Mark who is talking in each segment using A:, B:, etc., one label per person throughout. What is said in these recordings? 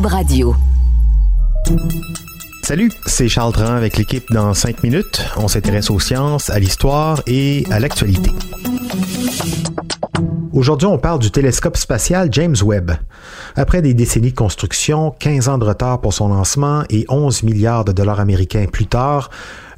A: Radio.
B: Salut, c'est Charles Dran avec l'équipe dans 5 minutes. On s'intéresse aux sciences, à l'histoire et à l'actualité. Aujourd'hui, on parle du télescope spatial James Webb. Après des décennies de construction, 15 ans de retard pour son lancement et 11 milliards de dollars américains plus tard,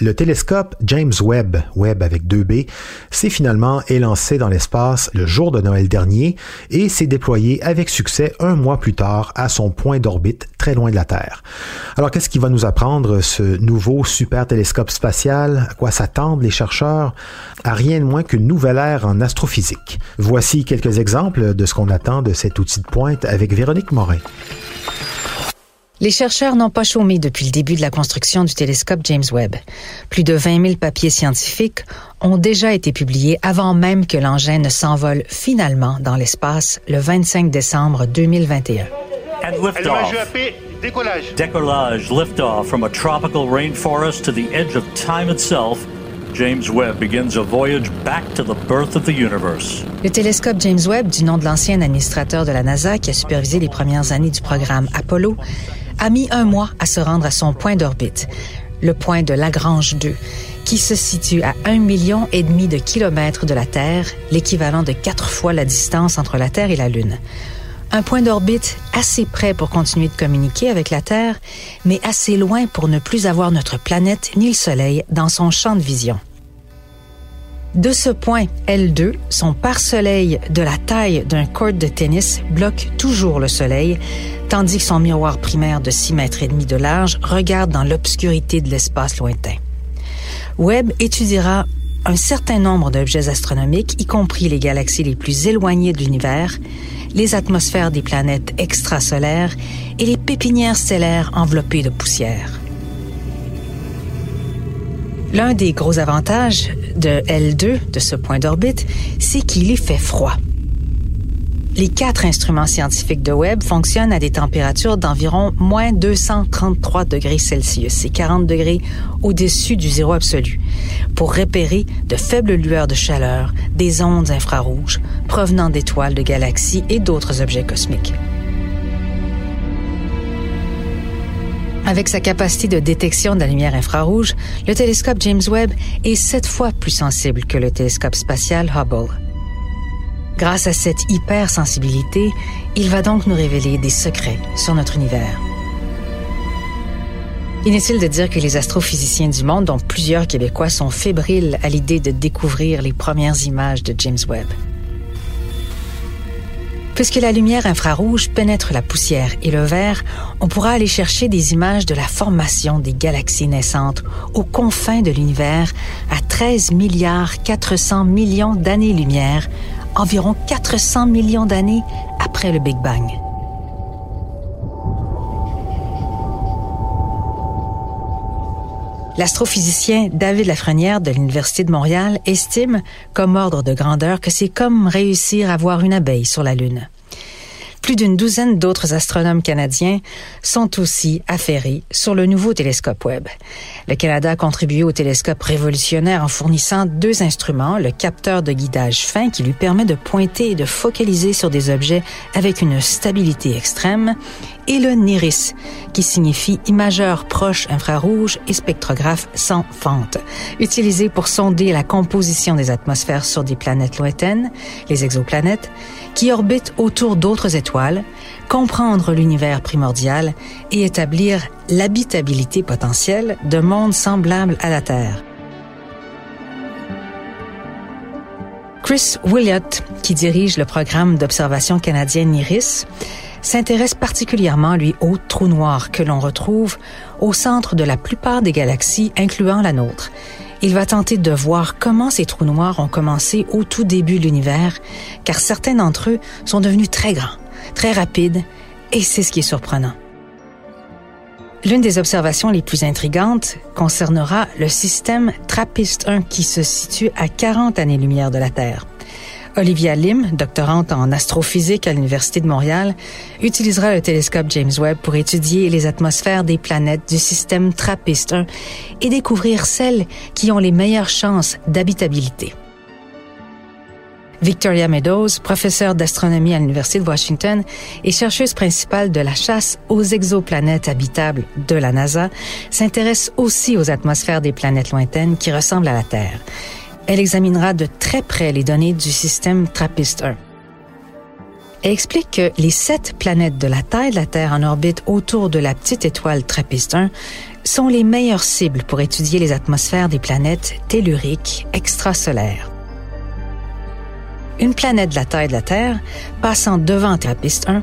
B: le télescope James Webb, Webb avec deux B, s'est finalement élancé dans l'espace le jour de Noël dernier et s'est déployé avec succès un mois plus tard à son point d'orbite très loin de la Terre. Alors qu'est-ce qui va nous apprendre ce nouveau super télescope spatial? À quoi s'attendent les chercheurs? À rien de moins qu'une nouvelle ère en astrophysique. Voici quelques exemples de ce qu'on attend de cet outil de pointe avec Véronique Morin.
C: Les chercheurs n'ont pas chômé depuis le début de la construction du télescope James Webb. Plus de 20 000 papiers scientifiques ont déjà été publiés avant même que l'engin ne s'envole finalement dans l'espace le 25 décembre 2021.
D: And liftoff.
E: Décollage.
D: Décollage, liftoff from a tropical rainforest to the edge of time itself. James Webb begins a voyage back to the birth of the universe.
C: Le télescope James Webb, du nom de l'ancien administrateur de la NASA qui a supervisé les premières années du programme Apollo, a mis un mois à se rendre à son point d'orbite, le point de Lagrange 2, qui se situe à un million et demi de kilomètres de la Terre, l'équivalent de quatre fois la distance entre la Terre et la Lune. Un point d'orbite assez près pour continuer de communiquer avec la Terre, mais assez loin pour ne plus avoir notre planète ni le Soleil dans son champ de vision. De ce point, L2, son pare-soleil de la taille d'un court de tennis bloque toujours le soleil, tandis que son miroir primaire de 6 mètres et demi de large regarde dans l'obscurité de l'espace lointain. Webb étudiera un certain nombre d'objets astronomiques, y compris les galaxies les plus éloignées de l'univers, les atmosphères des planètes extrasolaires et les pépinières stellaires enveloppées de poussière. L'un des gros avantages de L2, de ce point d'orbite, c'est qu'il y fait froid. Les quatre instruments scientifiques de Webb fonctionnent à des températures d'environ moins 233 degrés Celsius, c'est 40 degrés au-dessus du zéro absolu, pour repérer de faibles lueurs de chaleur, des ondes infrarouges provenant d'étoiles, de galaxies et d'autres objets cosmiques. Avec sa capacité de détection de la lumière infrarouge, le télescope James Webb est sept fois plus sensible que le télescope spatial Hubble. Grâce à cette hypersensibilité, il va donc nous révéler des secrets sur notre univers. Inutile de dire que les astrophysiciens du monde, dont plusieurs Québécois, sont fébriles à l'idée de découvrir les premières images de James Webb. Puisque la lumière infrarouge pénètre la poussière et le verre, on pourra aller chercher des images de la formation des galaxies naissantes aux confins de l'univers à 13 milliards 400 millions d'années-lumière, environ 400 millions d'années après le Big Bang. L'astrophysicien David Lafrenière de l'Université de Montréal estime, comme ordre de grandeur, que c'est comme réussir à voir une abeille sur la Lune. Plus d'une douzaine d'autres astronomes canadiens sont aussi affairés sur le nouveau télescope Webb. Le Canada a contribué au télescope révolutionnaire en fournissant deux instruments, le capteur de guidage fin qui lui permet de pointer et de focaliser sur des objets avec une stabilité extrême, et le NIRIS, qui signifie imageur proche infrarouge et spectrographe sans fente, utilisé pour sonder la composition des atmosphères sur des planètes lointaines, les exoplanètes, qui orbitent autour d'autres étoiles, comprendre l'univers primordial et établir l'habitabilité potentielle de mondes semblables à la Terre. Chris Williott, qui dirige le programme d'observation canadien NIRIS, s'intéresse particulièrement, lui, aux trous noirs que l'on retrouve au centre de la plupart des galaxies, incluant la nôtre. Il va tenter de voir comment ces trous noirs ont commencé au tout début de l'univers, car certains d'entre eux sont devenus très grands, très rapides Et c'est ce qui est surprenant. L'une des observations les plus intrigantes concernera le système TRAPPIST-1 qui se situe à 40 années-lumière de la Terre. Olivia Lim, doctorante en astrophysique à l'Université de Montréal, utilisera le télescope James Webb pour étudier les atmosphères des planètes du système TRAPPIST-1 et découvrir celles qui ont les meilleures chances d'habitabilité. Victoria Meadows, professeure d'astronomie à l'Université de Washington et chercheuse principale de la chasse aux exoplanètes habitables de la NASA, s'intéresse aussi aux atmosphères des planètes lointaines qui ressemblent à la Terre. Elle examinera de très près les données du système TRAPPIST-1. Elle explique que les sept planètes de la taille de la Terre en orbite autour de la petite étoile TRAPPIST-1 sont les meilleures cibles pour étudier les atmosphères des planètes telluriques extrasolaires une planète de la taille de la Terre, passant devant TRAPPIST-1,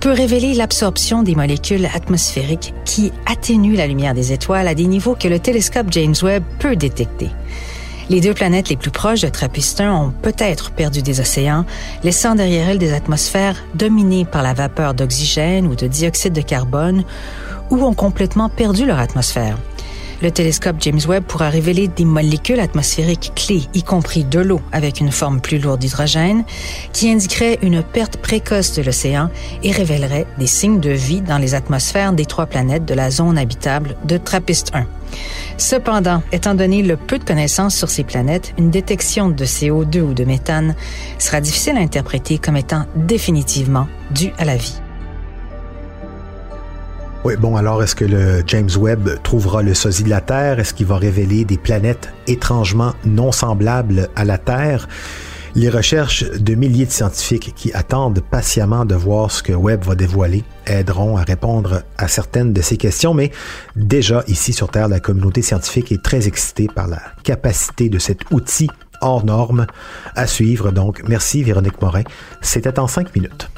C: peut révéler l'absorption des molécules atmosphériques qui atténuent la lumière des étoiles à des niveaux que le télescope James Webb peut détecter. Les deux planètes les plus proches de TRAPPIST-1 ont peut-être perdu des océans, laissant derrière elles des atmosphères dominées par la vapeur d'oxygène ou de dioxyde de carbone, ou ont complètement perdu leur atmosphère. Le télescope James Webb pourra révéler des molécules atmosphériques clés, y compris de l'eau avec une forme plus lourde d'hydrogène, qui indiquerait une perte précoce de l'océan et révélerait des signes de vie dans les atmosphères des trois planètes de la zone habitable de TRAPPIST-1. Cependant, étant donné le peu de connaissances sur ces planètes, une détection de CO2 ou de méthane sera difficile à interpréter comme étant définitivement due à la vie.
B: Oui, bon, alors est-ce que le James Webb trouvera le sosie de la Terre? Est-ce qu'il va révéler des planètes étrangement non semblables à la Terre? Les recherches de milliers de scientifiques qui attendent patiemment de voir ce que Webb va dévoiler aideront à répondre à certaines de ces questions, mais déjà ici sur Terre, la communauté scientifique est très excitée par la capacité de cet outil hors norme à suivre. Donc, merci Véronique Morin. C'était en cinq minutes.